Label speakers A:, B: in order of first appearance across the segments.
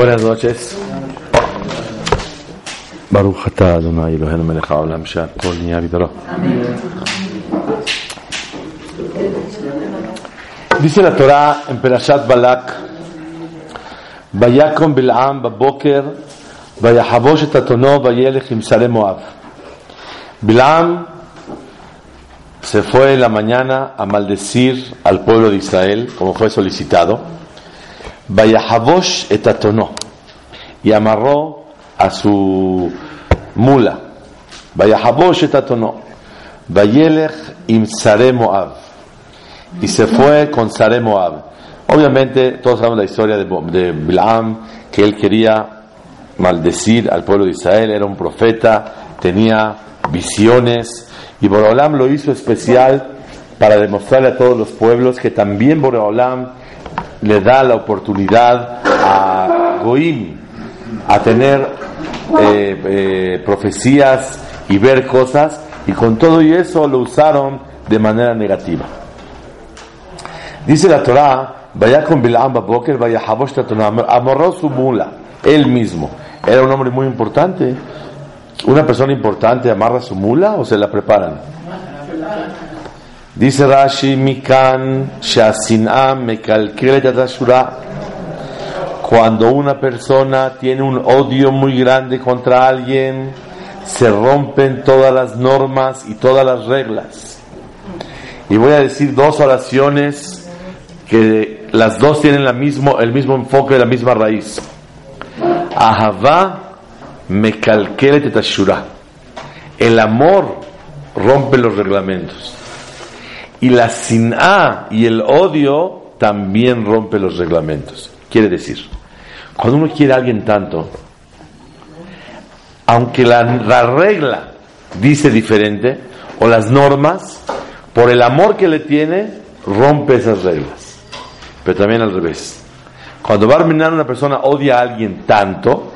A: Buenas noches. Baruch Adonai Eloheinu melech haolam. Dice la Torah en Perashat Balak, Vayakom Bil'am baboker, Vayahavosh et atono, Vayelech Moab. Bil'am se fue en la mañana a maldecir al pueblo de Israel, como fue solicitado Vayahabosh et atono, y amarró a su mula. Vayahabosh et atono, Vayelech im Sare Moab. Y se fue con Sare Moab. Obviamente, todos sabemos la historia de, de que él quería maldecir al pueblo de Israel, era un profeta, tenía visiones, y Boreolam lo hizo especial para demostrarle a todos los pueblos que también Boreolam le da la oportunidad a Goim a tener eh, eh, profecías y ver cosas, y con todo y eso lo usaron de manera negativa. Dice la Torah, vaya con Bilam Baboker, vaya amarró su mula, él mismo. Era un hombre muy importante. Una persona importante amarra su mula o se la preparan. Dice Rashi, Mikan. Cuando una persona tiene un odio muy grande contra alguien, se rompen todas las normas y todas las reglas. Y voy a decir dos oraciones que las dos tienen el mismo enfoque, la misma raíz. Ahavá mekalkelet tashura. El amor rompe los reglamentos. Y la sin'a y el odio también rompe los reglamentos. Quiere decir, cuando uno quiere a alguien tanto, aunque la, la regla dice diferente, o las normas, por el amor que le tiene, rompe esas reglas pero también al revés. Cuando va a terminar una persona odia a alguien tanto,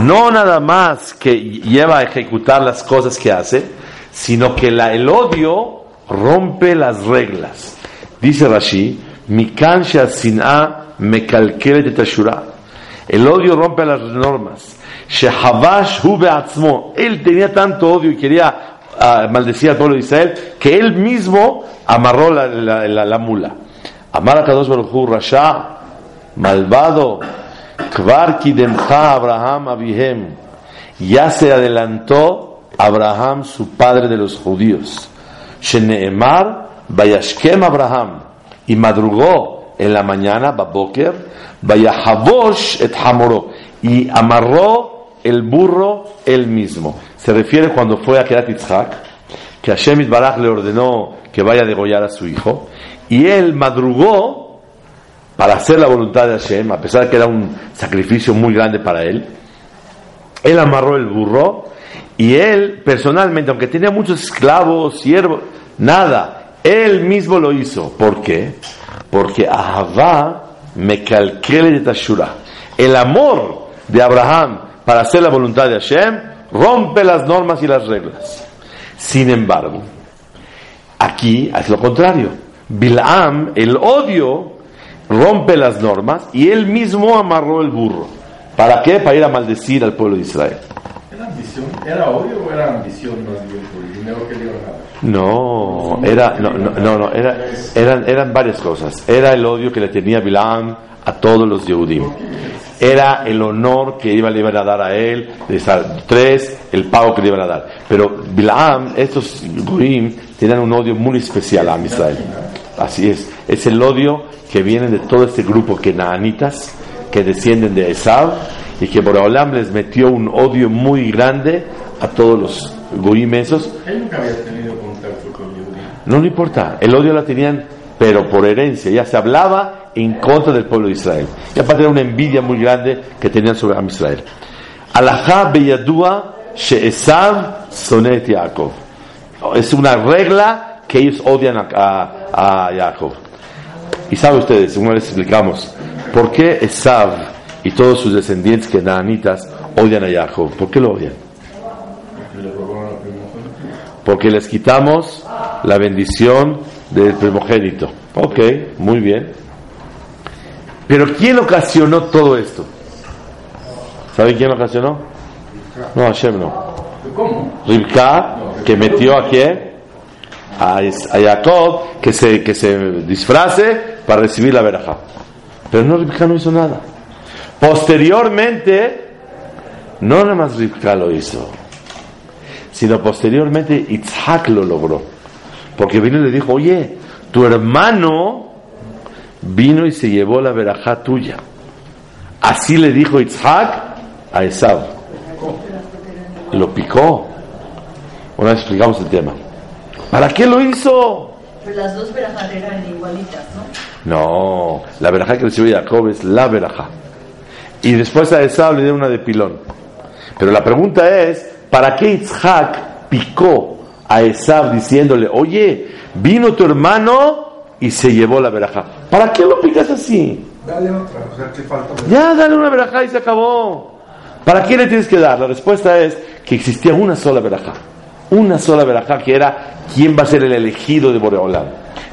A: no nada más que lleva a ejecutar las cosas que hace, sino que la, el odio rompe las reglas. Dice Rashi, Mikansha sin'a mekalkele tashura. El odio rompe las normas. Shehavash hu Él tenía tanto odio y quería uh, maldecir al pueblo de Israel que él mismo amarró la, la, la, la mula. Amar a Kadosh Baruch Rasha, malvado, Kvar Kidemcha Abraham Abihem, ya se adelantó Abraham, su padre de los judíos. Sheneemar, Bayashkem Abraham, y madrugó en la mañana, Baboker, Bayahabosh et Hamoro, y amarró el burro él mismo. Se refiere cuando fue a Kerat Yitzhak, que Hashem Barach le ordenó que vaya a degollar a su hijo, y él madrugó para hacer la voluntad de Hashem, a pesar de que era un sacrificio muy grande para él. Él amarró el burro y él personalmente, aunque tenía muchos esclavos, siervos, nada, él mismo lo hizo. ¿Por qué? Porque Ahavá me calquele de Tashura. El amor de Abraham para hacer la voluntad de Hashem rompe las normas y las reglas. Sin embargo, aquí es lo contrario. Bilam, el odio, rompe las normas y él mismo amarró el burro. ¿Para qué? Para ir a maldecir al pueblo de Israel.
B: ¿Era ambición? ¿Era odio o era ambición más bien por el dinero que le iban a dar?
A: No, era, no, no, no, era, eran, eran varias cosas. Era el odio que le tenía Bilam a todos los Yehudim. Era el honor que iba, le iban a dar a él, de tres, el pago que le iban a dar. Pero Bilam, estos Goim, tenían un odio muy especial a Israel. Así es, es el odio que viene de todo este grupo que naanitas, que descienden de Esab, y que Boraholam les metió un odio muy grande a todos los Goim esos.
B: Él nunca había tenido contacto con.
A: No le importa, el odio la tenían, pero por herencia, ya se hablaba en contra del pueblo de Israel. Y aparte era una envidia muy grande que tenían sobre Am Israel. Alajá beyadua she'esav sonet Yaakov. Es una regla que ellos odian a, a, a Jacob. Y saben ustedes, una vez explicamos, ¿por qué Esav y todos sus descendientes que naanitas odian a Jacob? ¿Por qué lo odian? Porque les quitamos la bendición del primogénito. Ok, muy bien. Pero ¿quién ocasionó todo esto? ¿Sabe quién lo ocasionó? No, Hashem no. Ribka, que metió a quién? A, Jacob, que se, que se disfrace para recibir la veraja. Pero no, Ribka no hizo nada. Posteriormente, no nada más Ribka lo hizo, sino posteriormente Itzhak lo logró. Porque vino y le dijo, oye, tu hermano vino y se llevó la verajá tuya. Así le dijo Itzhak a Esaú. Lo picó. Una vez explicamos el tema. ¿Para qué lo hizo?
C: Pero las dos verajas eran igualitas, ¿no?
A: No, la verajá que recibió Jacob es la verajá. Y después a Esaú le dio una de pilón. Pero la pregunta es, ¿para qué Itzhak picó a Esaú diciéndole, oye, vino tu hermano y se llevó la verajá? ¿Para qué lo picas así?
D: Dale otra, o sea, ¿qué falta?
A: Ya, dale una verajá y se acabó. ¿Para qué le tienes que dar? La respuesta es que existía una sola verajá. Una sola verajá que era quién va a ser el elegido de Boreolán.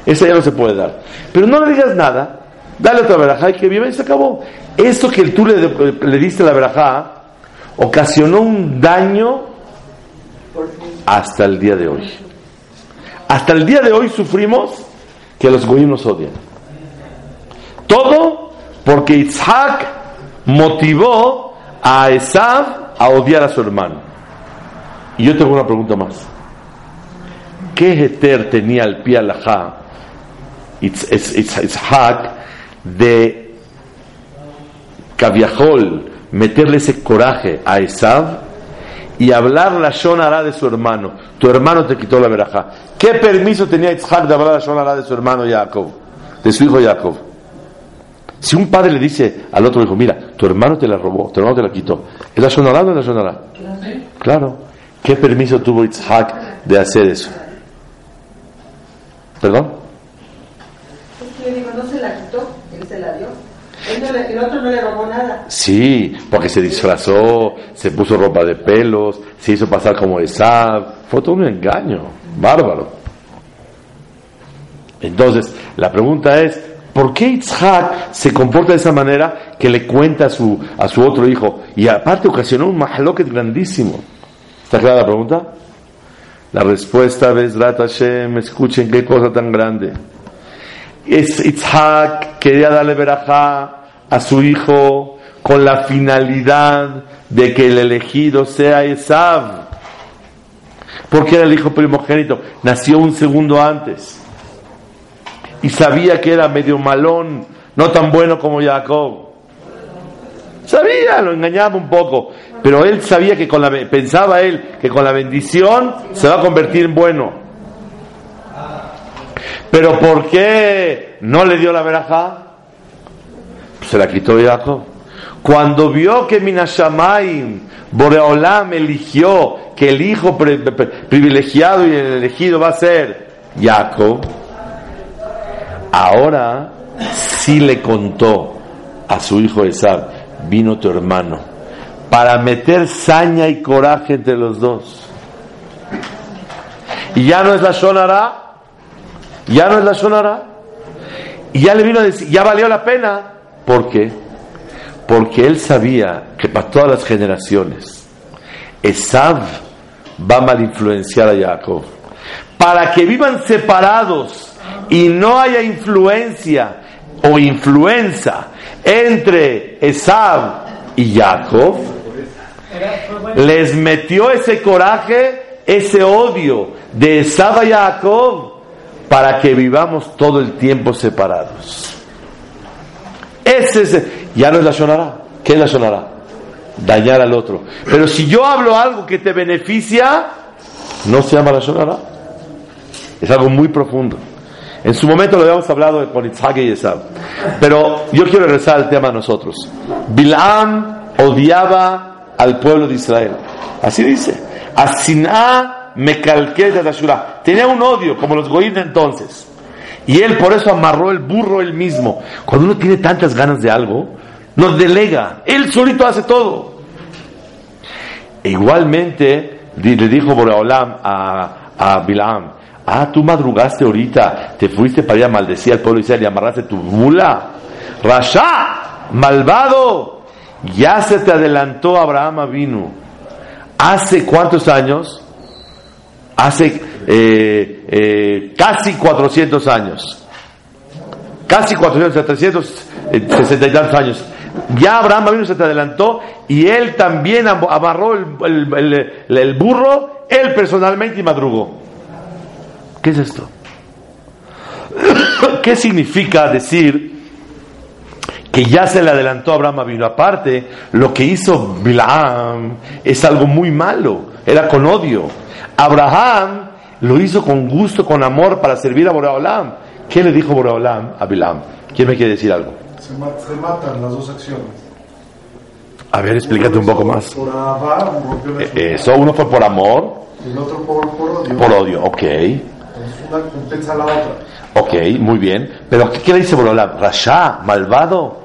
A: Esa ya no se puede dar. Pero no le digas nada. Dale otra verajá y que viva y se acabó. Esto que tú le, le diste la verajá ocasionó un daño hasta el día de hoy. Hasta el día de hoy sufrimos que los goyim nos odian. Todo porque Isaac motivó a Esav a odiar a su hermano. Y yo tengo una pregunta más. ¿Qué heter tenía el pie alajá Isaac de Caviajol meterle ese coraje a Esav y hablar la Shonara de su hermano? Tu hermano te quitó la verajá. ¿Qué permiso tenía Isaac de hablar la Shonara de su hermano Jacob? De su hijo Jacob. Si un padre le dice al otro hijo, mira, tu hermano te la robó, tu hermano te la quitó, ¿es la sonará o no es la sonará? Claro. ¿Qué permiso tuvo Isaac de hacer eso? ¿Perdón?
C: Le digo, no se la quitó, él se la dio. Él no le- el otro no le robó nada.
A: Sí, porque se disfrazó, se puso ropa de pelos, se hizo pasar como Esab. Fue todo un engaño, bárbaro. Entonces, la pregunta es, ¿por qué Isaac se comporta de esa manera que le cuenta a su, a su otro hijo? Y aparte ocasionó un mahaloket grandísimo. ¿Está clara la pregunta? La respuesta, Bezrat Hashem, escuchen qué cosa tan grande. Es Itzhak quería darle verajá a su hijo con la finalidad de que el elegido sea Esav. Porque era el hijo primogénito, nació un segundo antes. Y sabía que era medio malón, no tan bueno como Jacob. Sabía, lo engañaba un poco, pero él sabía que con la pensaba él que con la bendición se va a convertir en bueno. Pero ¿por qué no le dio la verajá? Se la quitó Jacob. Cuando vio que Minashamaim, Boreolam eligió que el hijo privilegiado y el elegido va a ser Jacob, ahora sí le contó a su hijo Esab, vino tu hermano, para meter saña y coraje entre los dos. Y ya no es la Shonara, ya no es la Shonara. Y ya le vino a decir, ya valió la pena. ¿Por qué? Porque él sabía que para todas las generaciones, Esav va a mal influenciar a Jacob. Para que vivan separados y no haya influencia o influenza entre Esav y Jacob, les metió ese coraje, ese odio de Esav a Jacob para que vivamos todo el tiempo separados. Ese es, ya no es la Shonara. ¿Qué es la Shonara? Dañar al otro. Pero si yo hablo algo que te beneficia, no se llama la Shonara. Es algo muy profundo. En su momento lo habíamos hablado con Itzhak y Esab. Pero yo quiero regresar al tema a nosotros. Bilam odiaba al pueblo de Israel. Así dice. Asiná me calqué de. Tenía un odio, como los goín de entonces. Y él por eso amarró el burro él mismo. Cuando uno tiene tantas ganas de algo, nos delega. Él solito hace todo. E igualmente le dijo Boreolam a, a Bilam, ah, tú madrugaste ahorita, te fuiste para ir a maldecir al pueblo de Israel y amarraste tu mula. Rasha, malvado. ya se te adelantó Abraham vino. ¿Hace cuántos años? Hace eh, eh, casi 400 años. Casi 400, 360 y tantos años. Ya Abraham vino, se te adelantó y él también amarró el, burro, él personalmente y madrugó. ¿Qué es esto? ¿Qué significa decir que ya se le adelantó a Abraham vino? Aparte, lo que hizo Bilam es algo muy malo, era con odio. Abraham lo hizo con gusto, con amor para servir a Boreolam. ¿Qué le dijo Boreolam a Bilam? ¿Quién me quiere decir algo?
D: Se, matan las dos acciones.
A: A ver, explícate un poco más.
D: Por eh,
A: Eso, uno fue por amor.
D: Y el otro por, odio.
A: Por odio, ok.
D: una compensa la otra.
A: Ok, muy bien. Pero ¿qué, le dice Boreolam? Rasha, malvado.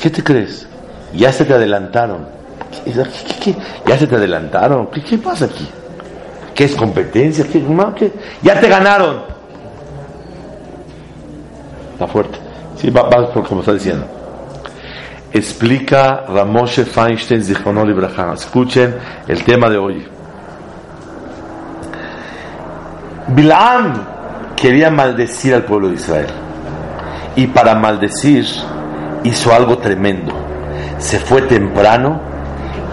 A: ¿Qué te crees? Ya se te adelantaron. ya se te adelantaron. ¿Qué, pasa aquí? ¿Qué es competencia? ¿Qué, Ya te ganaron. Está fuerte. Sí, va, por como está diciendo. Explica Ramoshe Feinstein Zichronol Ibrahim. Escuchen el tema de hoy. Bilam quería maldecir al pueblo de Israel. Y para maldecir hizo algo tremendo. Se fue temprano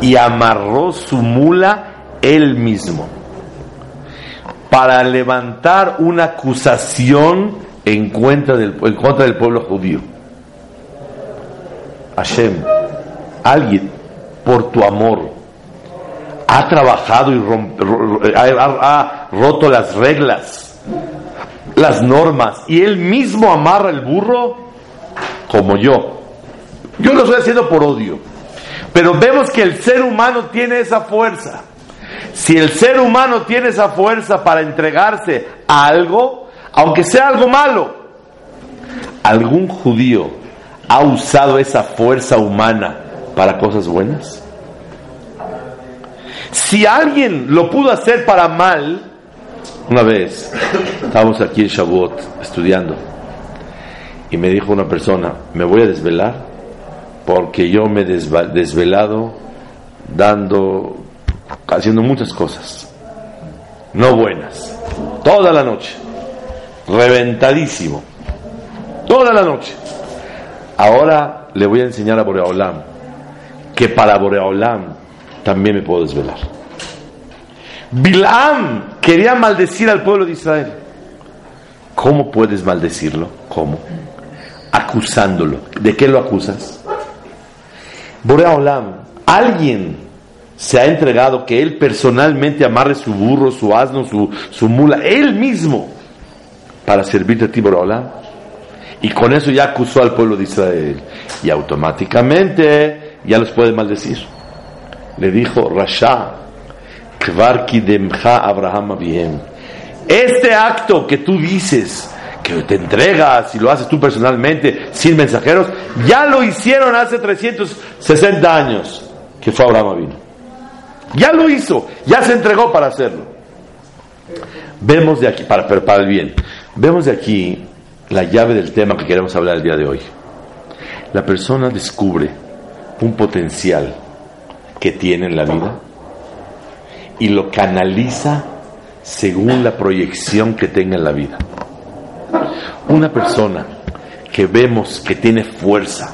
A: y amarró su mula él mismo para levantar una acusación en contra del, en contra del pueblo judío. Hashem, alguien por tu amor ha trabajado y ha roto las reglas, las normas, y él mismo amarra el burro como yo. Yo lo estoy haciendo por odio. Pero vemos que el ser humano tiene esa fuerza. Si el ser humano tiene esa fuerza para entregarse a algo, aunque sea algo malo, ¿algún judío ha usado esa fuerza humana para cosas buenas? Si alguien lo pudo hacer para mal, una vez estábamos aquí en Shavuot estudiando y me dijo una persona, me voy a desvelar porque yo me he desvelado dando, haciendo muchas cosas, no buenas, toda la noche, reventadísimo, toda la noche. Ahora le voy a enseñar a Boreolam que para Boreolam también me puedo desvelar. Bilam quería maldecir al pueblo de Israel. ¿Cómo puedes maldecirlo? ¿Cómo? Acusándolo. ¿De qué lo acusas? Borea Olam, alguien se ha entregado que él personalmente amarre su burro, su asno, su, su mula, él mismo, para servirte a ti, Borea Olam. Y con eso ya acusó al pueblo de Israel. Y automáticamente ya los puede maldecir. Le dijo, Rasha, Kvarki Abraham Abihem. Este acto que tú dices, que te entregas y lo haces tú personalmente, sin mensajeros, ya lo hicieron hace 360 años que fue Abraham vino. Ya lo hizo, ya se entregó para hacerlo. Vemos de aquí, para, para el bien, vemos de aquí la llave del tema que queremos hablar el día de hoy. La persona descubre un potencial que tiene en la vida y lo canaliza según la proyección que tenga en la vida. Una persona que vemos que tiene fuerza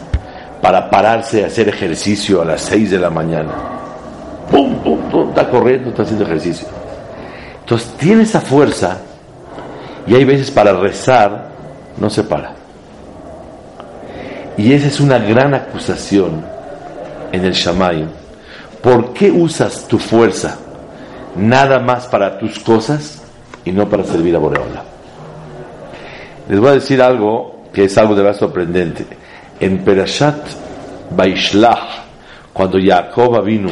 A: para pararse a hacer ejercicio a las 6 de la mañana, pum, pum, pum, está corriendo, está haciendo ejercicio. Entonces tiene esa fuerza y hay veces para rezar no se para. Y esa es una gran acusación en el Shammai. ¿Por qué usas tu fuerza nada más para tus cosas y no para servir a Boreola? Les voy a decir algo que es algo de verdad sorprendente. En Perashat Baishlach, cuando Jacob vino,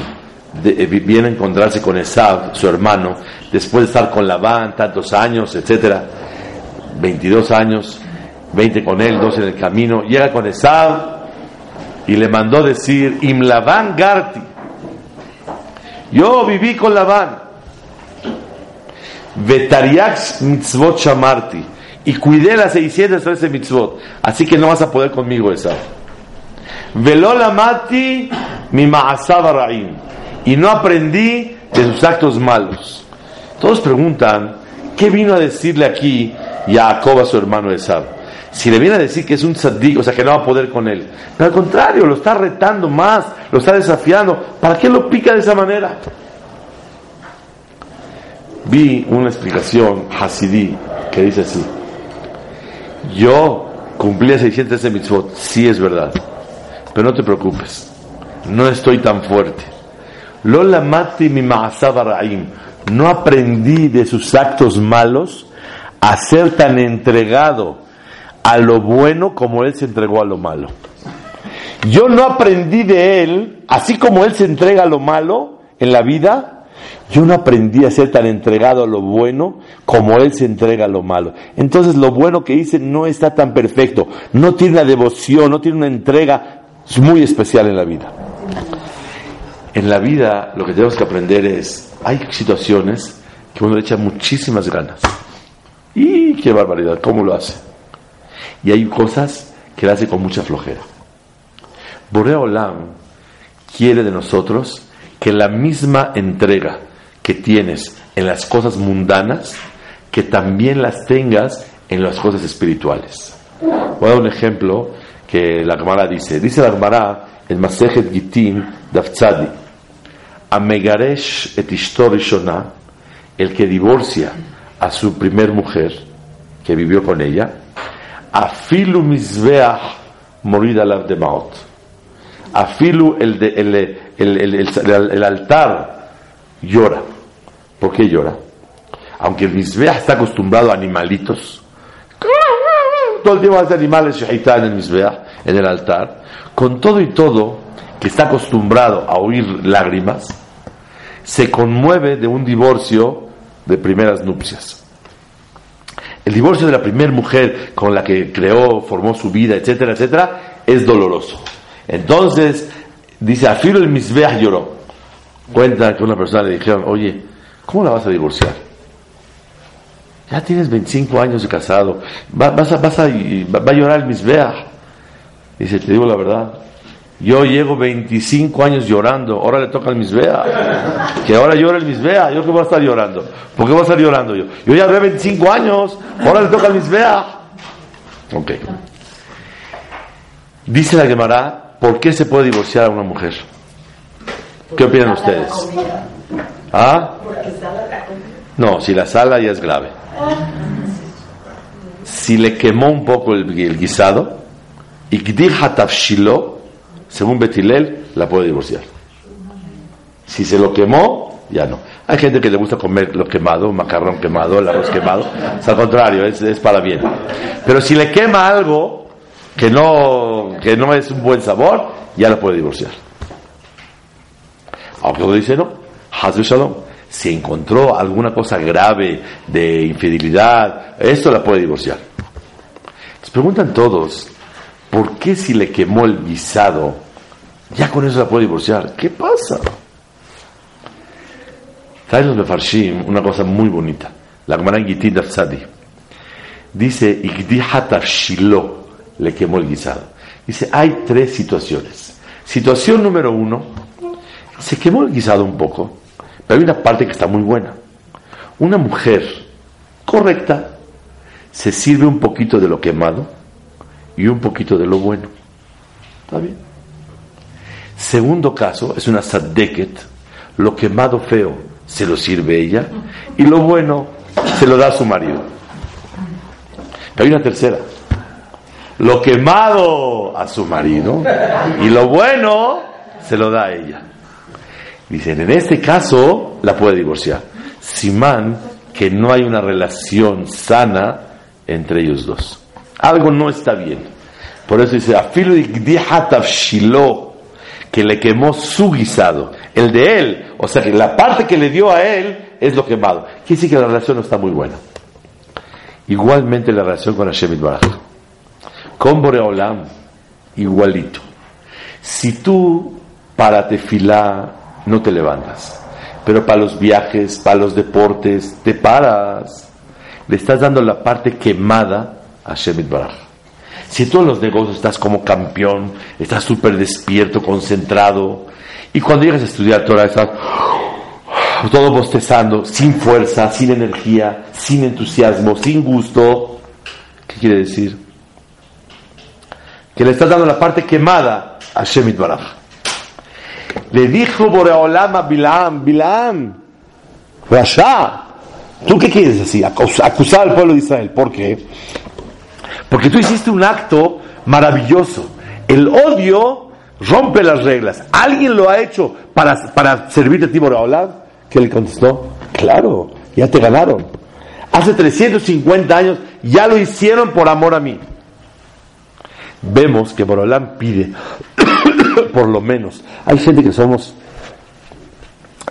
A: eh, viene a encontrarse con Esav, su hermano, después de estar con Labán tantos años, etcétera, 22 años, 20 con él, 12 en el camino, llega con Esav y le mandó decir, Im Labán Garti, yo viví con Labán, Vetariax mitzvot shamarti, y cuidé las 613 mitzvot. Así que no vas a poder conmigo, esa. Velola mati mi ma'asab. Y no aprendí de sus actos malos. Todos preguntan, ¿qué vino a decirle aquí Jacob a su hermano Esab? Si le viene a decir que es un tzaddik, o sea, que no va a poder con él. Pero al contrario, lo está retando más, lo está desafiando. ¿Para qué lo pica de esa manera? Vi una explicación hasidí que dice así. Yo cumplí 613 mitzvot, sí es verdad. Pero no te preocupes, no estoy tan fuerte. Lola mati mi. No aprendí de sus actos malos a ser tan entregado a lo bueno como él se entregó a lo malo. Yo no aprendí de él, así como él se entrega a lo malo en la vida, yo no aprendí a ser tan entregado a lo bueno como él se entrega a lo malo. Entonces lo bueno que hice no está tan perfecto, no tiene una devoción, no tiene una entrega muy especial en la vida. En la vida lo que tenemos que aprender es, hay situaciones que uno le echa muchísimas ganas. Y qué barbaridad, ¿cómo lo hace? Y hay cosas que le hace con mucha flojera. Borea Olam quiere de nosotros que la misma entrega que tienes en las cosas mundanas, que también las tengas en las cosas espirituales. Voy a dar un ejemplo que la Gemara dice. Dice la Gemara en Masejet Gitin Dafzadi. Amegaresh et Shona, el que divorcia a su primer mujer, que vivió con ella, afilu mizbeach morir al de maot. Afilu el, el, el, el, altar llora. ¿Por qué llora? Aunque el mizbeach está acostumbrado a animalitos, todo el tiempo hace animales en el mizbeach, en el altar, con todo y todo, que está acostumbrado a oír lágrimas, se conmueve de un divorcio de primeras nupcias. El divorcio de la primera mujer con la que creó, formó su vida, etcétera, etcétera, es doloroso. Entonces, dice, afilo el misbeach lloró. Cuenta que una persona le dijeron, oye, ¿cómo la vas a divorciar? Ya tienes 25 años de casado, va, vas a, vas a, va a llorar el misbeach. Dice, te digo la verdad, yo llego 25 años llorando, ahora le toca el misbea. Que ahora llora el misbea, yo que voy a estar llorando. ¿Por qué voy a estar llorando yo? Yo ya llevo 25 años, ahora le toca el misbea. Ok. Dice la Gemara, ¿por qué se puede divorciar a una mujer? ¿Qué opinan ustedes? ¿Ah? No, si la sala ya es grave. Si le quemó un poco el, guisado, y tafshilo, según Betilel, la puede divorciar. Si se lo quemó, ya no. Hay gente que le gusta comer lo quemado, macarrón quemado, el arroz quemado. Es al contrario, es, para bien. Pero si le quema algo que no, que no es un buen sabor, ya la puede divorciar. Aunque dice no, Hazbe Shalom. Si encontró alguna cosa grave de infidelidad, esto la puede divorciar. Les preguntan todos, ¿Por qué si le quemó el guisado, ya con eso la puede divorciar? ¿Qué pasa? Trae los Mefarshim una cosa muy bonita. La Gemara Gitin Dafsadi. Dice, Shilo le quemó el guisado. Dice, hay tres situaciones. Situación número uno, se quemó el guisado un poco, pero hay una parte que está muy buena. Una mujer correcta se sirve un poquito de lo quemado y un poquito de lo bueno. ¿Está bien? Segundo caso, es una sadeket, lo quemado feo se lo sirve ella y lo bueno se lo da a su marido. Hay una tercera, lo quemado a su marido y lo bueno se lo da a ella. Dicen, en este caso la puede divorciar. Simán, que no hay una relación sana entre ellos dos. Algo no está bien. Por eso dice, afilo shilo, que le quemó su guisado, el de él, o sea que la parte que le dio a él es lo quemado. Quiere decir que la relación no está muy buena. Igualmente la relación con Hashem Baraj. Con Boreolam, igualito. Si tú para tefilá no te levantas, pero para los viajes, para los deportes, te paras, le estás dando la parte quemada a Shemit Baraj. Si tú en los negocios estás como campeón, estás súper despierto, concentrado, y cuando llegas a estudiar Torah estás todo bostezando, sin fuerza, sin energía, sin entusiasmo, sin gusto, ¿qué quiere decir? Que le estás dando la parte quemada a Shemit Baraj. Le dijo Boreolam a Bilam, Bilam, Rasha, ¿tú qué quieres decir? Acusar al pueblo de Israel. ¿Por qué? Porque tú hiciste un acto maravilloso. El odio rompe las reglas. ¿Alguien lo ha hecho para, para servirte a ti, Boreolam? ¿Qué le contestó? Claro, ya te ganaron. Hace 350 años ya lo hicieron por amor a mí. Vemos que Boreolam pide por lo menos. Hay gente que somos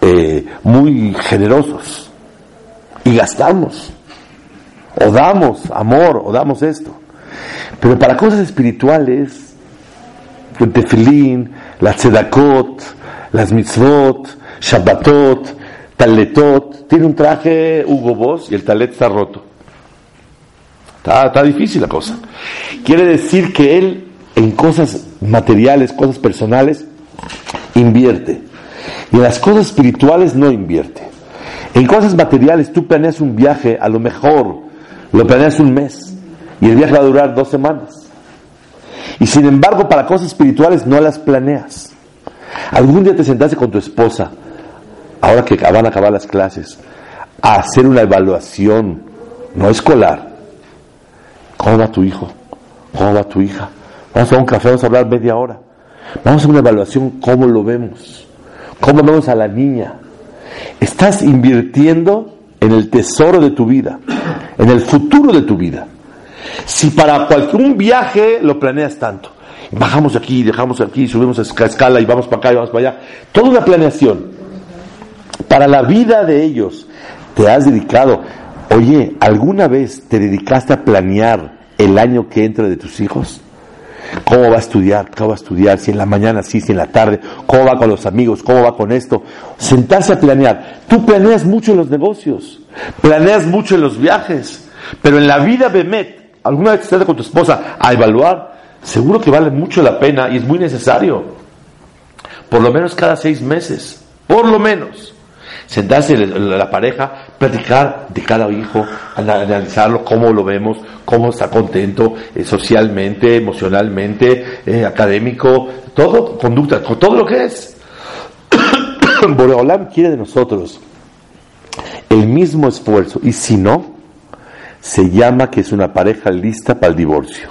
A: eh, muy generosos y gastamos, o damos amor, o damos esto. Pero para cosas espirituales, el tefilín, la tzedakot, las mitzvot, shabbatot, taletot, tiene un traje Hugo Boss y el talet está roto. Está, está difícil la cosa. Quiere decir que él en cosas materiales, cosas personales, invierte. Y en las cosas espirituales no invierte. En cosas materiales tú planeas un viaje, a lo mejor lo planeas un mes y el viaje va a durar dos semanas. Y sin embargo para cosas espirituales no las planeas. Algún día te sentaste con tu esposa, ahora que van a acabar las clases, a hacer una evaluación, no escolar. ¿Cómo va tu hijo? ¿Cómo va tu hija? Vamos a un café, vamos a hablar media hora. Vamos a una evaluación, cómo lo vemos, cómo vemos a la niña. Estás invirtiendo en el tesoro de tu vida, en el futuro de tu vida. Si para cualquier viaje lo planeas tanto, bajamos aquí, dejamos aquí, subimos a escala y vamos para acá y vamos para allá, toda una planeación. Para la vida de ellos te has dedicado, oye, ¿alguna vez te dedicaste a planear el año que entra de tus hijos? ¿Cómo va a estudiar? ¿Cómo va a estudiar? Si en la mañana sí, si en la tarde. ¿Cómo va con los amigos? ¿Cómo va con esto? Sentarse a planear. Tú planeas mucho en los negocios. Planeas mucho en los viajes. Pero en la vida Bemet, alguna vez estás con tu esposa a evaluar, seguro que vale mucho la pena y es muy necesario. Por lo menos cada seis meses. Por lo menos sentarse la pareja, platicar de cada hijo, analizarlo, cómo lo vemos, cómo está contento eh, socialmente, emocionalmente, eh, académico, todo, conducta, todo lo que es. Boreolam quiere de nosotros el mismo esfuerzo y si no, se llama que es una pareja lista para el divorcio.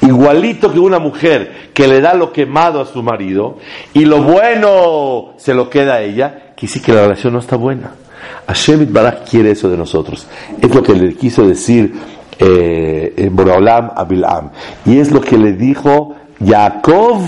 A: Igualito que una mujer que le da lo quemado a su marido y lo bueno se lo queda a ella, que sí que la relación no está buena. Hashem Barak quiere eso de nosotros. Es lo que le quiso decir eh, Boraolam a Bilam. Y es lo que le dijo Jacob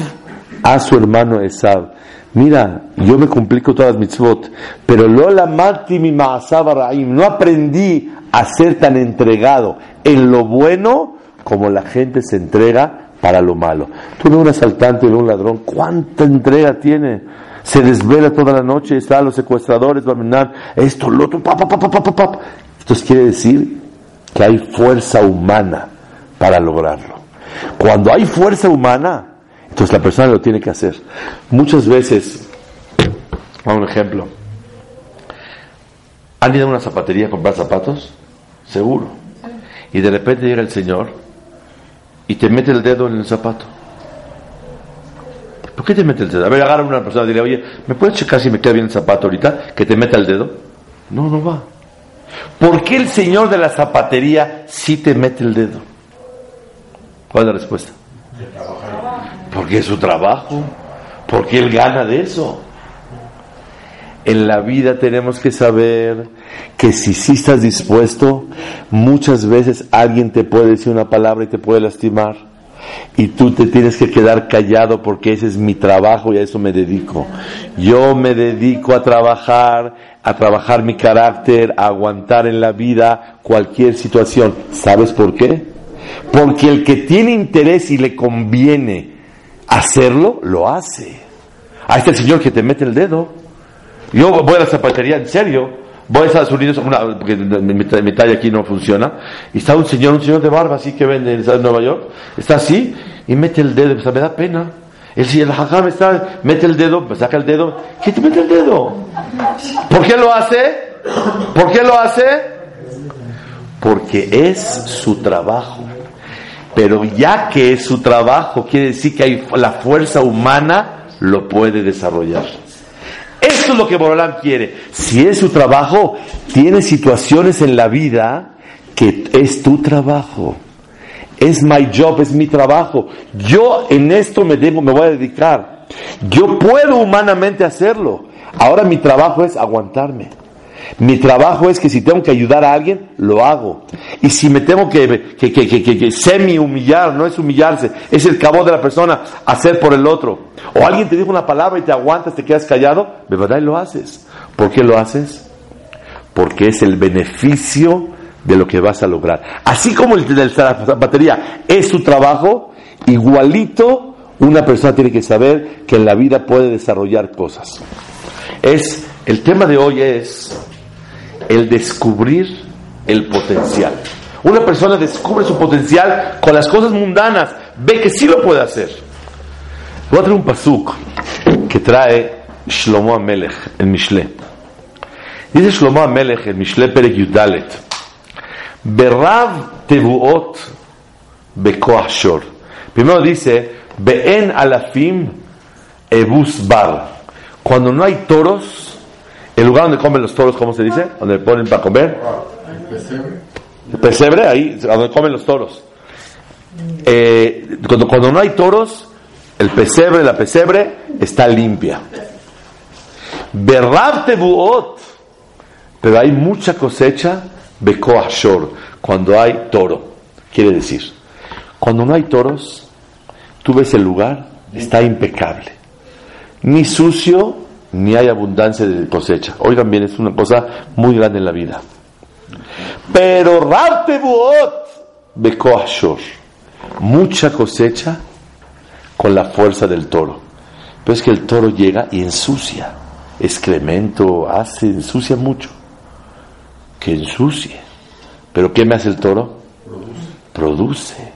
A: a su hermano Esab. Mira, yo me complico todas las mitzvot, pero Lola Mati mi no aprendí a ser tan entregado en lo bueno como la gente se entrega para lo malo. Tú ves un asaltante, ves un ladrón, ¿cuánta entrega tiene? se desvela toda la noche, está los secuestradores, va esto, lo otro, pa, pa, Entonces quiere decir que hay fuerza humana para lograrlo. Cuando hay fuerza humana, entonces la persona lo tiene que hacer. Muchas veces, un ejemplo, ¿han ido a una zapatería a comprar zapatos? Seguro. Y de repente llega el Señor y te mete el dedo en el zapato. ¿Por qué te mete el dedo? A ver, agarra a una persona y dile, oye, ¿me puedes checar si me queda bien el zapato ahorita? Que te meta el dedo. No, no va. ¿Por qué el señor de la zapatería sí te mete el dedo? ¿Cuál es la respuesta? Porque es su trabajo. Porque él gana de eso. En la vida tenemos que saber que si sí estás dispuesto, muchas veces alguien te puede decir una palabra y te puede lastimar y tú te tienes que quedar callado porque ese es mi trabajo y a eso me dedico. Yo me dedico a trabajar, a trabajar mi carácter, a aguantar en la vida cualquier situación. ¿Sabes por qué? Porque el que tiene interés y le conviene hacerlo, lo hace. Ahí está el señor que te mete el dedo. Yo voy a la zapatería, en serio. Voy a Estados Unidos, una, porque mi, talla aquí no funciona, y está un señor, un señor de barba así que vende en Nueva York, está así, y mete el dedo, o sea, me da pena. El, el hajam está, mete el dedo, saca el dedo, ¿qué te mete el dedo? ¿Por qué lo hace? ¿Por qué lo hace? Porque es su trabajo. Pero ya que es su trabajo, quiere decir que hay, la fuerza humana lo puede desarrollar. Esto es lo que Borolán quiere. Si es su trabajo, tiene situaciones en la vida que es tu trabajo. Es my job, es mi trabajo. Yo en esto me me voy a dedicar. Yo puedo humanamente hacerlo. Ahora mi trabajo es aguantarme. Mi trabajo es que si tengo que ayudar a alguien, lo hago. Y si me tengo que, que, que, que, que- que semi humillar, no es humillarse, es el cabo de la persona, hacer por el otro. O alguien te dijo una palabra y te aguantas, te quedas callado, de verdad y lo haces. ¿Por qué lo haces? Porque es el beneficio de lo que vas a lograr. Así como el de la batería es su trabajo, igualito una persona tiene que saber que en la vida puede desarrollar cosas. Es, el tema de hoy es el descubrir el potencial. Una persona descubre su potencial con las cosas mundanas, ve que sí lo puede hacer. Voy a traer un pasuk que trae Shlomo Amelech en Mishle. Dice Shlomo Amelech en Mishle Perek Yudalet, Berav tevuot bekoach shor. Primero dice, Be'en alafim ebus bar. Cuando no hay toros, el lugar donde comen los toros, ¿cómo se dice? Donde ponen para comer.
B: El pesebre.
A: El pesebre, ahí, donde comen los toros. Eh, cuando, cuando no hay toros, el pesebre, la pesebre está limpia. Berrab tebuot, pero hay mucha cosecha, bekoashor, cuando hay toro. Quiere decir, cuando no hay toros, tú ves el lugar, está impecable. Ni sucio, ni hay abundancia de cosecha. Oigan bien, es una cosa muy grande en la vida. Pero Rabtebuot Bekoashor, mucha cosecha con la fuerza del toro. Pero es que el toro llega y ensucia, excremento, hace, ensucia mucho. Que ensucie. Pero ¿qué me hace el toro? Produce.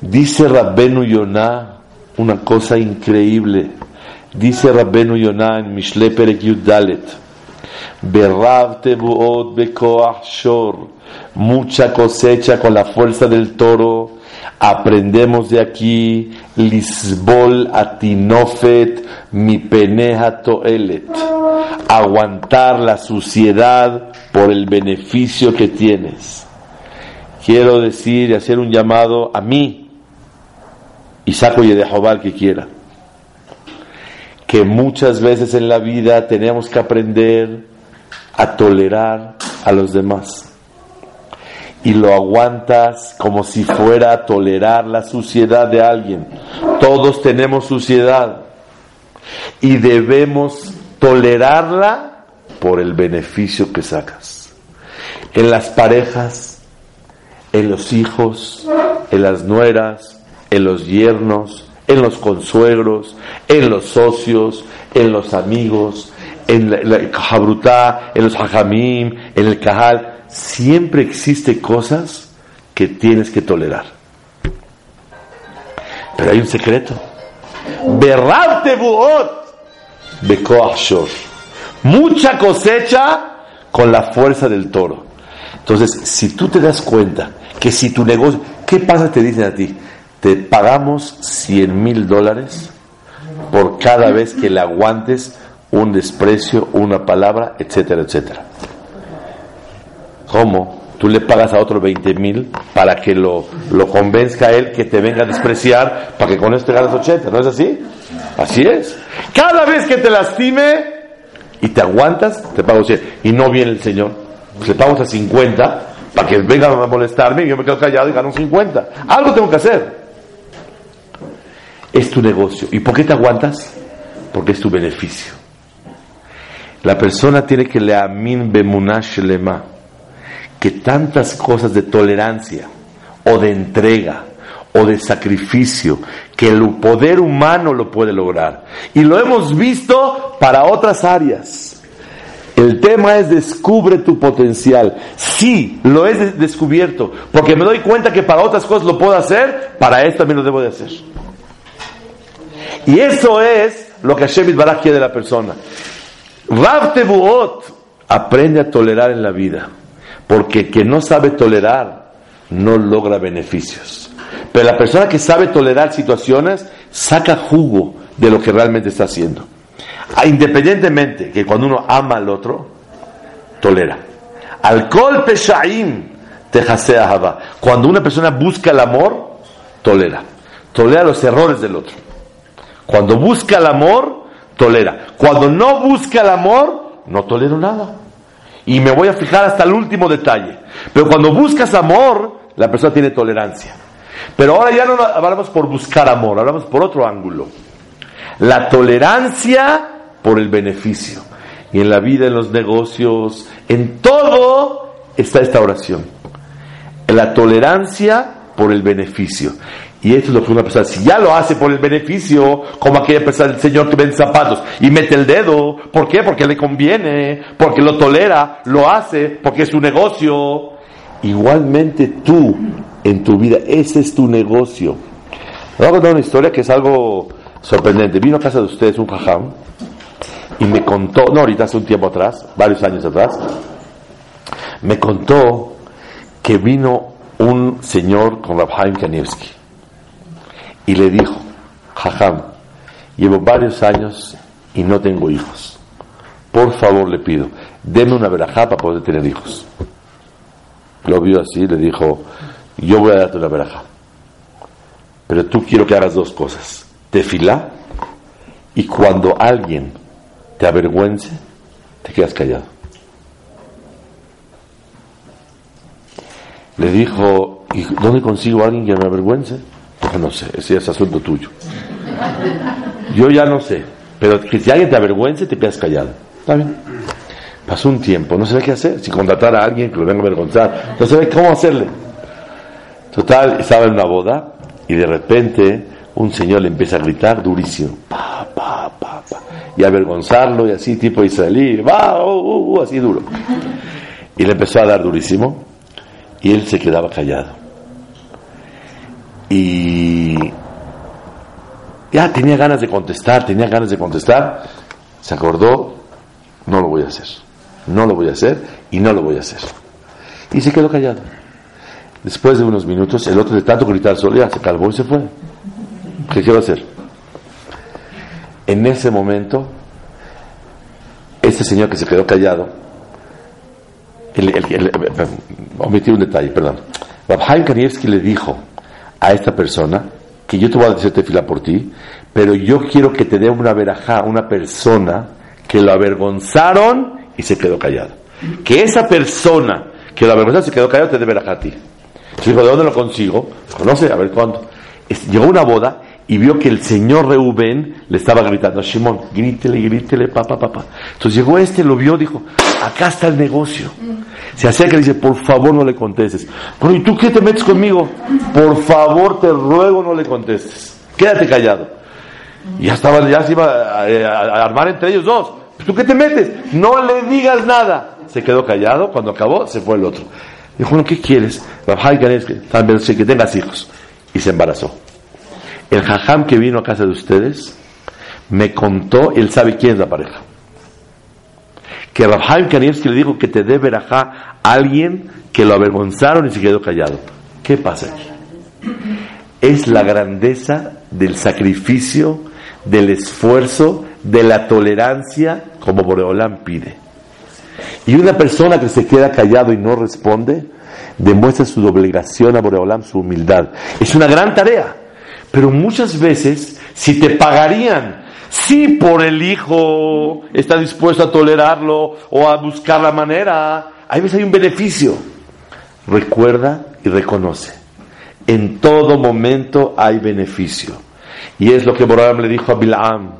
A: Dice Rabbenu Yonah una cosa increíble. Dice Rabbenu Yonah en Mishle Perek Dalet. Tebuot bekoach shor. Mucha cosecha con la fuerza del toro. Aprendemos de aquí. Lisbol atinofet mi peneja toelet. Aguantar la suciedad por el beneficio que tienes. Quiero decir y hacer un llamado a mí. Y saco y de que quiera que muchas veces en la vida tenemos que aprender a tolerar a los demás. Y lo aguantas como si fuera a tolerar la suciedad de alguien. Todos tenemos suciedad y debemos tolerarla por el beneficio que sacas. En las parejas, en los hijos, en las nueras, en los yernos, en los consuegros, en los socios, en los amigos, en la, jabrutá, en los hajamim, en el kahal. Siempre existe cosas que tienes que tolerar. Pero hay un secreto. Berrarte buot bekoashor. Mucha cosecha con la fuerza del toro. Entonces, si tú te das cuenta que si tu negocio, ¿qué pasa? Te dicen a ti, te pagamos 100 mil dólares por cada vez que le aguantes un desprecio, una palabra, etcétera, etcétera. ¿Cómo? Tú le pagas a otro 20 mil para que lo, lo convenzca a él que te venga a despreciar para que con esto te ganes 80, ¿no es así? Así es. Cada vez que te lastime y te aguantas, te pago 100. Y no viene el Señor. Pues le pagamos a 50 para que venga a molestarme y yo me quedo callado y gano 50. Algo tengo que hacer. Es tu negocio. ¿Y por qué te aguantas? Porque es tu beneficio. La persona tiene que le amin bemunash lema que tantas cosas de tolerancia o de entrega o de sacrificio que el poder humano lo puede lograr. Y lo hemos visto para otras áreas. El tema es descubre tu potencial. Sí, lo he de- descubierto, porque me doy cuenta que para otras cosas lo puedo hacer, para esto también lo debo de hacer. Y eso es lo que Hashem Baraj quiere de la persona. Rav aprende a tolerar en la vida, porque que no sabe tolerar no logra beneficios. Pero la persona que sabe tolerar situaciones saca jugo de lo que realmente está haciendo. Ah, Independientemente que cuando uno ama al otro, tolera. Alcohol peshaim tejasea. Cuando una persona busca el amor, tolera. Tolera los errores del otro. Cuando busca el amor, tolera. Cuando no busca el amor, no tolero nada. Y me voy a fijar hasta el último detalle. Pero cuando buscas amor, la persona tiene tolerancia. Pero ahora ya no hablamos por buscar amor, hablamos por otro ángulo. La tolerancia por el beneficio. Y en la vida, en los negocios, en todo está esta oración. La tolerancia por el beneficio. Y esto es lo que una persona, si ya lo hace por el beneficio, como aquella persona, el señor que vende zapatos y mete el dedo, ¿por qué? Porque le conviene, porque lo tolera, lo hace, porque es su negocio. Igualmente tú, en tu vida, ese es tu negocio. Voy a contar una historia que es algo sorprendente. Vino a casa de ustedes un jajam y me contó, no ahorita hace un tiempo atrás, varios años atrás, me contó que vino un señor con Rabhaim Kanievski y le dijo, Jajam, llevo varios años y no tengo hijos. Por favor le pido, deme una verajá para poder tener hijos. Lo vio así, le dijo, yo voy a darte una verajá. Pero tú quiero que hagas dos cosas. Tefilá y cuando alguien te avergüence, te quedas callado. Le dijo, ¿y dónde consigo a alguien que me avergüence? Dijo, no sé, ese es asunto tuyo. Yo ya no sé, pero que si alguien te avergüence, te quedas callado. Está bien. Pasó un tiempo, no sabía qué hacer, si contratar a alguien que lo venga a avergonzar, no sabía cómo hacerle. Total, estaba en una boda y de repente un señor le empieza a gritar durísimo, pa, pa, pa, pa, y avergonzarlo y así tipo israelí, va, uh, uh, uh, así duro. Y le empezó a dar durísimo y él se quedaba callado. Y ya tenía ganas de contestar, tenía ganas de contestar, se acordó, no lo voy a hacer, no lo voy a hacer y no lo voy a hacer. Y se quedó callado. Después de unos minutos, el otro de tanto gritar solo ya se calmó y se fue. ¿Qué quiero hacer? En ese momento, este señor que se quedó callado, el, un detalle, perdón. Rabhaim Kanievski le dijo a esta persona que yo te voy a decir tefila por ti, pero yo quiero que te dé una verajá, una persona que lo avergonzaron y se quedó callado. Que esa persona que lo avergonzaron se quedó callado te dé verajá a ti. Entonces dijo, ¿de dónde lo consigo? Sé, a ver cuándo. Es- Llegó una boda y vio que el señor Reubén le estaba gritando a Shimón, grítele, grítele, papá, papá. Entonces llegó este, lo vio, dijo, acá está el negocio. Se acerca y dice, por favor no le contestes. Pero ¿y tú qué te metes conmigo? Por favor, te ruego no le contestes. Quédate callado. Y ya estaba, ya se iba a, armar entre ellos dos. ¿Tú qué te metes? No le digas nada. Se quedó callado, cuando acabó, se fue el otro. Dijo, bueno, ¿qué quieres? También que tengas hijos. Y se embarazó. El jajam que vino a casa de ustedes me contó, él sabe quién es la pareja. Que Rabhaim Kanievski le dijo que te dé verajá a alguien que lo avergonzaron y se quedó callado. ¿Qué pasa aquí? Es la grandeza del sacrificio, del esfuerzo, de la tolerancia como Boreolán pide. Y una persona que se queda callado y no responde, demuestra su obligación a Boreolam, su humildad. Es una gran tarea. Pero muchas veces, si te pagarían, si por el hijo está dispuesto a tolerarlo o a buscar la manera, hay veces hay un beneficio. Recuerda y reconoce. En todo momento hay beneficio. Y es lo que Boreolam le dijo a Bilaam.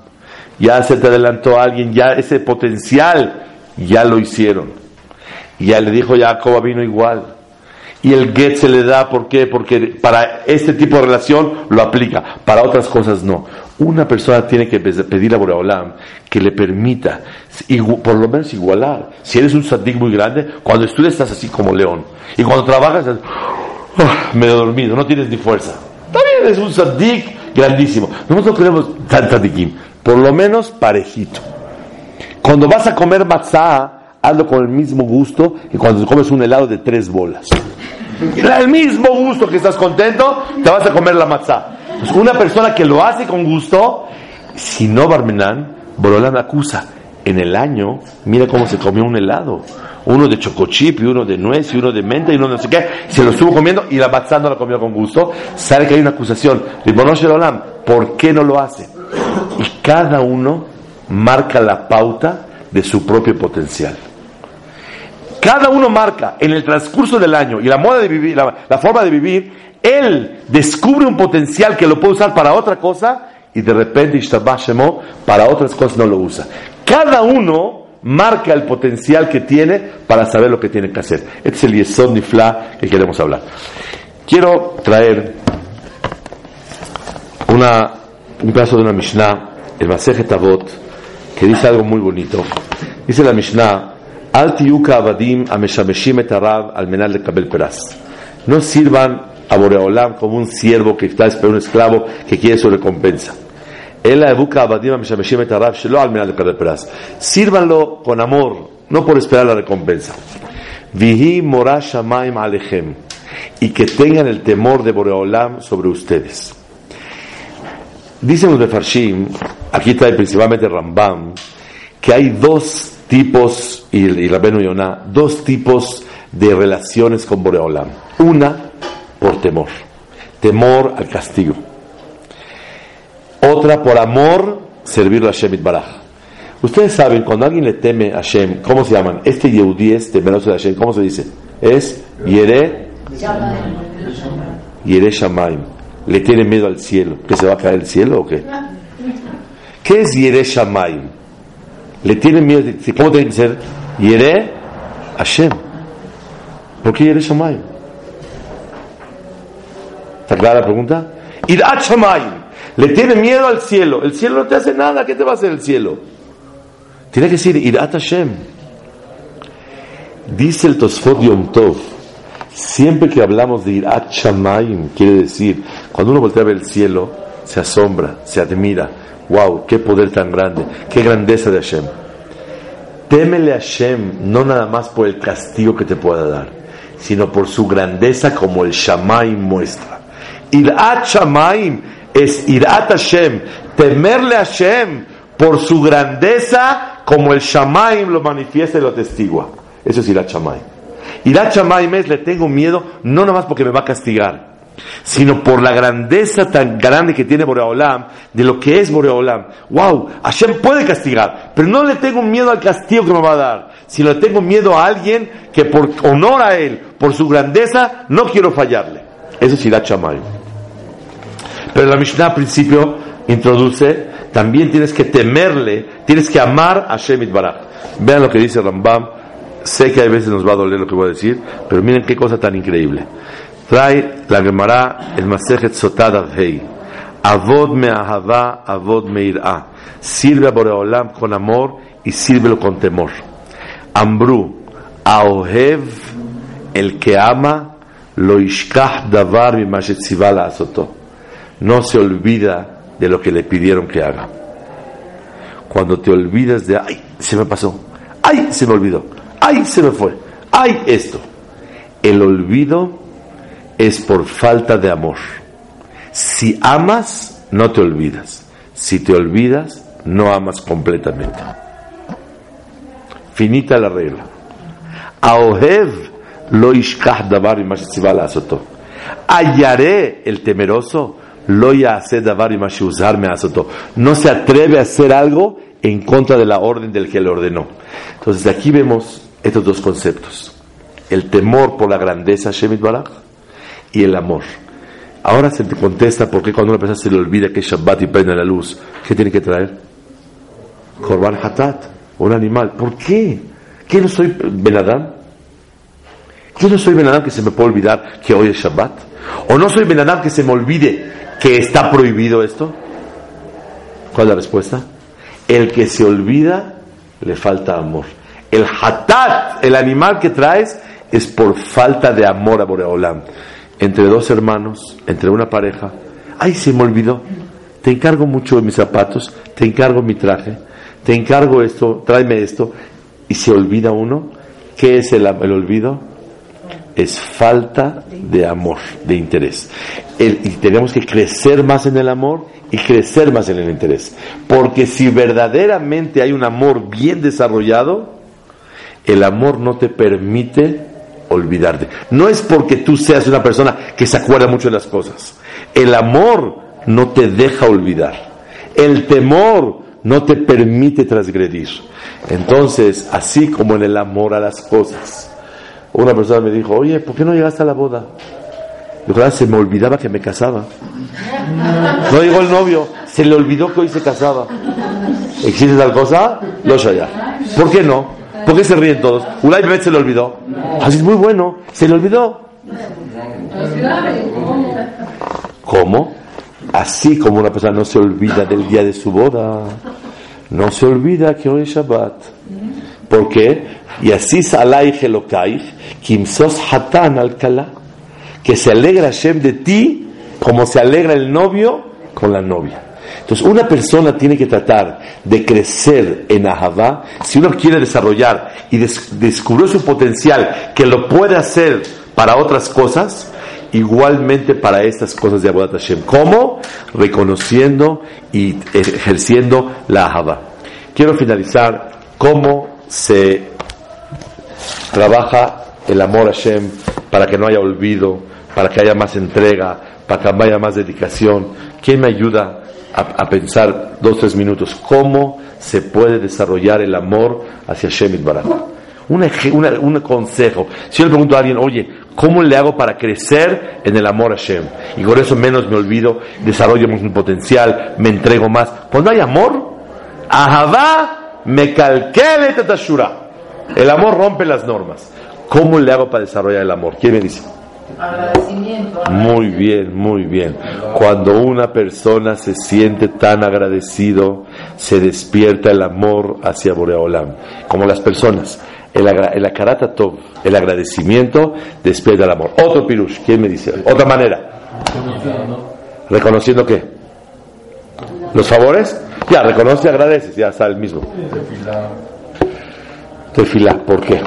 A: Ya se te adelantó alguien, ya ese potencial ya lo hicieron. Ya le dijo Jacob vino igual. Y el get se le da, ¿por qué? Porque para este tipo de relación lo aplica, para otras cosas no. Una persona tiene que pedir a Boreolam que le permita, por lo menos igualar. Si eres un sadik muy grande, cuando estudias estás así como león. Y cuando trabajas, estás, oh, medio dormido, no tienes ni fuerza. También eres un sadik grandísimo. Nosotros queremos tan sadikim, por lo menos parejito. Cuando vas a comer matzah, hazlo con el mismo gusto que cuando comes un helado de tres bolas. El mismo gusto que estás contento, te vas a comer la matzah. Pues una persona que lo hace con gusto, si no Barmenán, Borolán acusa. En el año, mira cómo se comió un helado. Uno de chocochip, y uno de nuez, y uno de menta, y uno de no sé qué. Se lo estuvo comiendo y la matzah no la comió con gusto. Sabe que hay una acusación. ¿por qué no lo hace? Y cada uno marca la pauta de su propio potencial. Cada uno marca en el transcurso del año y la moda de vivir, la, forma de vivir, él descubre un potencial que lo puede usar para otra cosa y de repente para otras cosas no lo usa. Cada uno marca el potencial que tiene para saber lo que tiene que hacer. Este es el Yesod Nifla que queremos hablar. Quiero traer una, un pedazo de una Mishnah, el Masejet Avot, que dice algo muy bonito. Dice la Mishnah, al abadim ameshameshim et al menal de kabel peras. No sirvan a Boreolam como un siervo que está esperando un esclavo que quiere su recompensa. El abadim ameshameshim et shelo al menal de peras. Sírvanlo con amor, no por esperar la recompensa. Vihi morashamaim alechem. Y que tengan el temor de Boreolam sobre ustedes. Dicen los Mefarshim, aquí trae principalmente Rambam, que hay dos tipos, y, y Rabenu Yonah, dos tipos de relaciones con Boreolam. Una, por temor, temor al castigo. Otra, por amor, servirlo a Hashem Baraj. Ustedes saben, cuando alguien le teme a Hashem, ¿cómo se llaman? Este Yehudi es temeroso de Hashem, ¿cómo se dice? Es Yere Yere Shamaim. Le tiene miedo al cielo. ¿Que se va a caer el cielo o qué? ¿Qué es Yere Shamaim? Le tiene miedo. ¿Cómo tiene que ser? Yere Hashem. ¿Por qué Yere Shamayim? ¿Está clara la pregunta? Irat Shamayim. Le tiene miedo al cielo. El cielo no te hace nada. ¿Qué te va a hacer el cielo? Tiene que decir Irat Hashem. Dice el Tosfot Yom Tov. Siempre que hablamos de Irat Shamayim, quiere decir, cuando uno voltea a ver el cielo, se asombra, se admira wow, qué poder tan grande, qué grandeza de Hashem. Témele a Hashem no nada más por el castigo que te pueda dar, sino por su grandeza como el Shamaim muestra. Irat Shamaim es Irat Hashem, temerle a Hashem por su grandeza como el Shamaim lo manifiesta y lo testigua. Eso es Irat Shamaim. Irat Shamaim es le tengo miedo no nada más porque me va a castigar, sino por la grandeza tan grande que tiene Boreolam, de lo que es Boreolam. Wow, Hashem puede castigar, pero no le tengo miedo al castigo que me va a dar, sino le tengo miedo a alguien que por honor a él, por su grandeza, no quiero fallarle. Eso es Irat Pero la Mishnah al principio introduce, también tienes que temerle, tienes que amar a Hashem Itbaraj. Vean lo que dice Rambam, sé que a veces nos va a doler lo que voy a decir, pero miren qué cosa tan increíble. Trae la Gemara el Masejet Sotada Hei. Avod me ahava, avod me irá. Sirve a Boreolam con amor y sírvelo con temor. Ambru, aohev, el que ama, lo ishkah davar mi la azoto. No se olvida de lo que le pidieron que haga. Cuando te olvidas de, ay, se me pasó, ay, se me olvidó, ay, se me fue, ay, esto. El olvido es por falta de amor. Si amas, no te olvidas. Si te olvidas, no amas completamente. Finita la regla. Aohev lo ishkah davar. Hallaré el temeroso lo hace davar y me azoto. No se atreve a hacer algo en contra de la orden del que le ordenó. Entonces aquí vemos estos dos conceptos. El temor por la grandeza Shemit Baraj y el amor. Ahora se te contesta por qué cuando una persona se le olvida que es Shabbat y prende la luz, ¿qué tiene que traer? Korban Hatat, un animal. ¿Por qué? ¿Qué no soy Benadam? Yo no soy Benadam que se me puede olvidar que hoy es Shabbat. O no soy Benadam que se me olvide que está prohibido esto. ¿Cuál es la respuesta? El que se olvida le falta amor. El hatat, el animal que traes, es por falta de amor a Boreolam. Entre dos hermanos, entre una pareja. Ay, se me olvidó. Te encargo mucho de mis zapatos, te encargo mi traje, te encargo esto, tráeme esto. Y se olvida uno. ¿Qué es el, olvido? Es falta de amor, de interés. Y tenemos que crecer más en el amor y crecer más en el interés. Porque si verdaderamente hay un amor bien desarrollado, el amor no te permite olvidarte. No es porque tú seas una persona que se acuerda mucho de las cosas. El amor no te deja olvidar. El temor no te permite transgredir. Entonces, así como en el amor a las cosas. Una persona me dijo, oye, ¿por qué no llegaste a la boda? Dijo, "Ah, se me olvidaba que me casaba. No llegó el novio, se le olvidó que hoy se casaba. ¿Existe tal cosa? Lo ya. ¿Por qué no? ¿Por qué se ríen todos? Ulay Bebet se le olvidó. Así es muy bueno, se le olvidó. ¿Cómo? Así como una persona no se olvida del día de su boda, no se olvida que hoy es Shabbat. ¿Por qué? Y así salai Elokai, kimsos hatan al kala, que se alegra Hashem de ti como se alegra el novio con la novia. Entonces, una persona tiene que tratar de crecer en Ahavá. Si uno quiere desarrollar y des- descubrió su potencial, que lo puede hacer para otras cosas, igualmente para estas cosas de Abodat Hashem. ¿Cómo? Reconociendo y ejerciendo la Ahavá. Quiero finalizar cómo se trabaja el amor a Hashem para que no haya olvido, para que haya más entrega, para que haya más dedicación. ¿Quién me ayuda a, pensar dos, tres minutos cómo se puede desarrollar el amor hacia Hashem Itbaraj? Un, consejo. Si yo le pregunto a alguien, oye, ¿cómo le hago para crecer en el amor a Hashem? Y con eso menos me olvido, desarrollo mi potencial, me entrego más. Cuando hay amor, Ahavá me calquele tatashura. El amor rompe las normas. ¿Cómo le hago para desarrollar el amor? ¿Quién me dice? Muy bien, muy bien. Cuando una persona se siente tan agradecido, se despierta el amor hacia Boreolam. Como las personas. El, el el agradecimiento, despierta el amor. Otro pirush, ¿quién me dice? Otra manera. ¿Reconociendo qué? ¿Los favores? Ya, reconoce y agradeces, ya está el mismo.
B: Tefilá,
A: Tefilá, ¿por qué?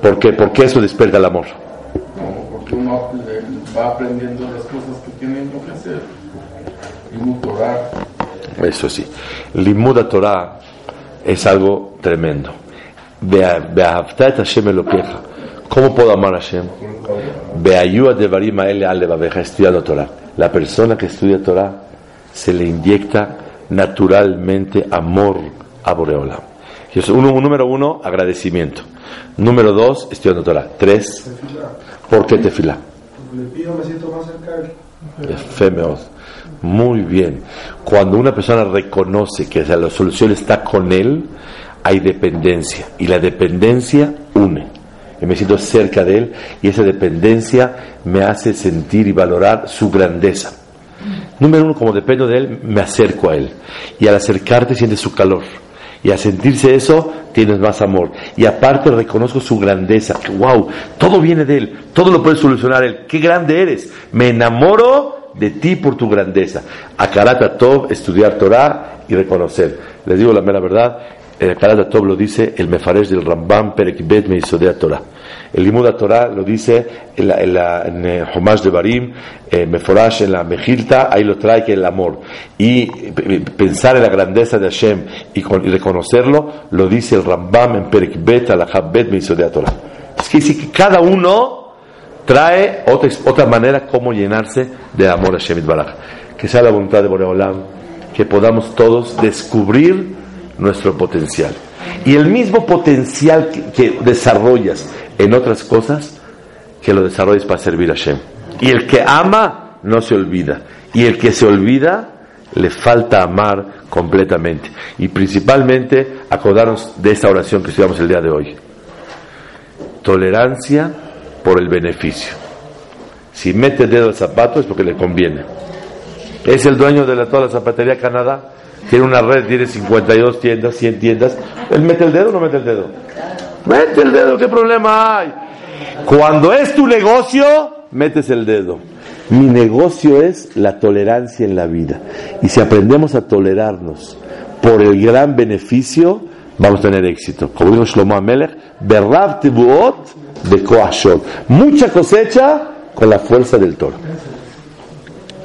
A: ¿Por qué? ¿Por qué eso despierta el amor?
B: Uno va aprendiendo las cosas que tiene que hacer. Y Torah,
A: Eso sí. Limuda Torah es algo tremendo. ¿Cómo puedo amar a Hashem? Estudiando Torah. La persona que estudia Torah se le inyecta naturalmente amor a uno, número uno, agradecimiento. Número dos, estudiando Torah. Tres. ¿Por qué tefilá?
D: Le pido, me siento más cerca
A: Muy bien. Cuando una persona reconoce que la solución está con él, hay dependencia. Y la dependencia une. Y me siento cerca de él. Y esa dependencia me hace sentir y valorar su grandeza. Número uno, como dependo de él, me acerco a él. Y al acercarte sientes su calor y al sentirse eso, tienes más amor. Y aparte reconozco su grandeza. Wow, todo viene de él. Todo lo puede solucionar él. Qué grande eres. Me enamoro de ti por tu grandeza. Akarata Tov, estudiar Torah y reconocer. Les digo la mera verdad. El Akarata Tov lo dice el Mefaresh del Rambam Perek Bet Meisodea Torah. El Limuda Torah lo dice en, la, en, la, en eh, de Barim, eh, Meforash en la Mejilta, ahí lo trae que el amor. Y eh, pensar en la grandeza de Hashem y, con- y reconocerlo, lo dice el Rambam en Perek Bet, Alajab Bet Meisodea Torah. Es que dice que cada uno trae otra, otra manera como llenarse de amor a Shemit Baraj. Que sea la voluntad de Boreolam, que podamos todos descubrir nuestro potencial. Y el mismo potencial que, desarrollas en otras cosas, que lo desarrolles para servir a Shem. Y el que ama no se olvida. Y el que se olvida le falta amar completamente. Y principalmente acordarnos de esta oración que estudiamos el día de hoy. Tolerancia por el beneficio. Si mete el dedo al zapato es porque le conviene. Es el dueño de la, toda la zapatería Canadá. Tiene una red, tiene 52 tiendas, 100 tiendas. ¿Él mete el dedo o no mete el dedo? Mete el dedo, ¿qué problema hay? Cuando es tu negocio, metes el dedo. Mi negocio es la tolerancia en la vida. Y si aprendemos a tolerarnos por el gran beneficio, vamos a tener éxito. Como dijo Shlomo Amelech, de Koashot. Mucha cosecha con la fuerza del toro.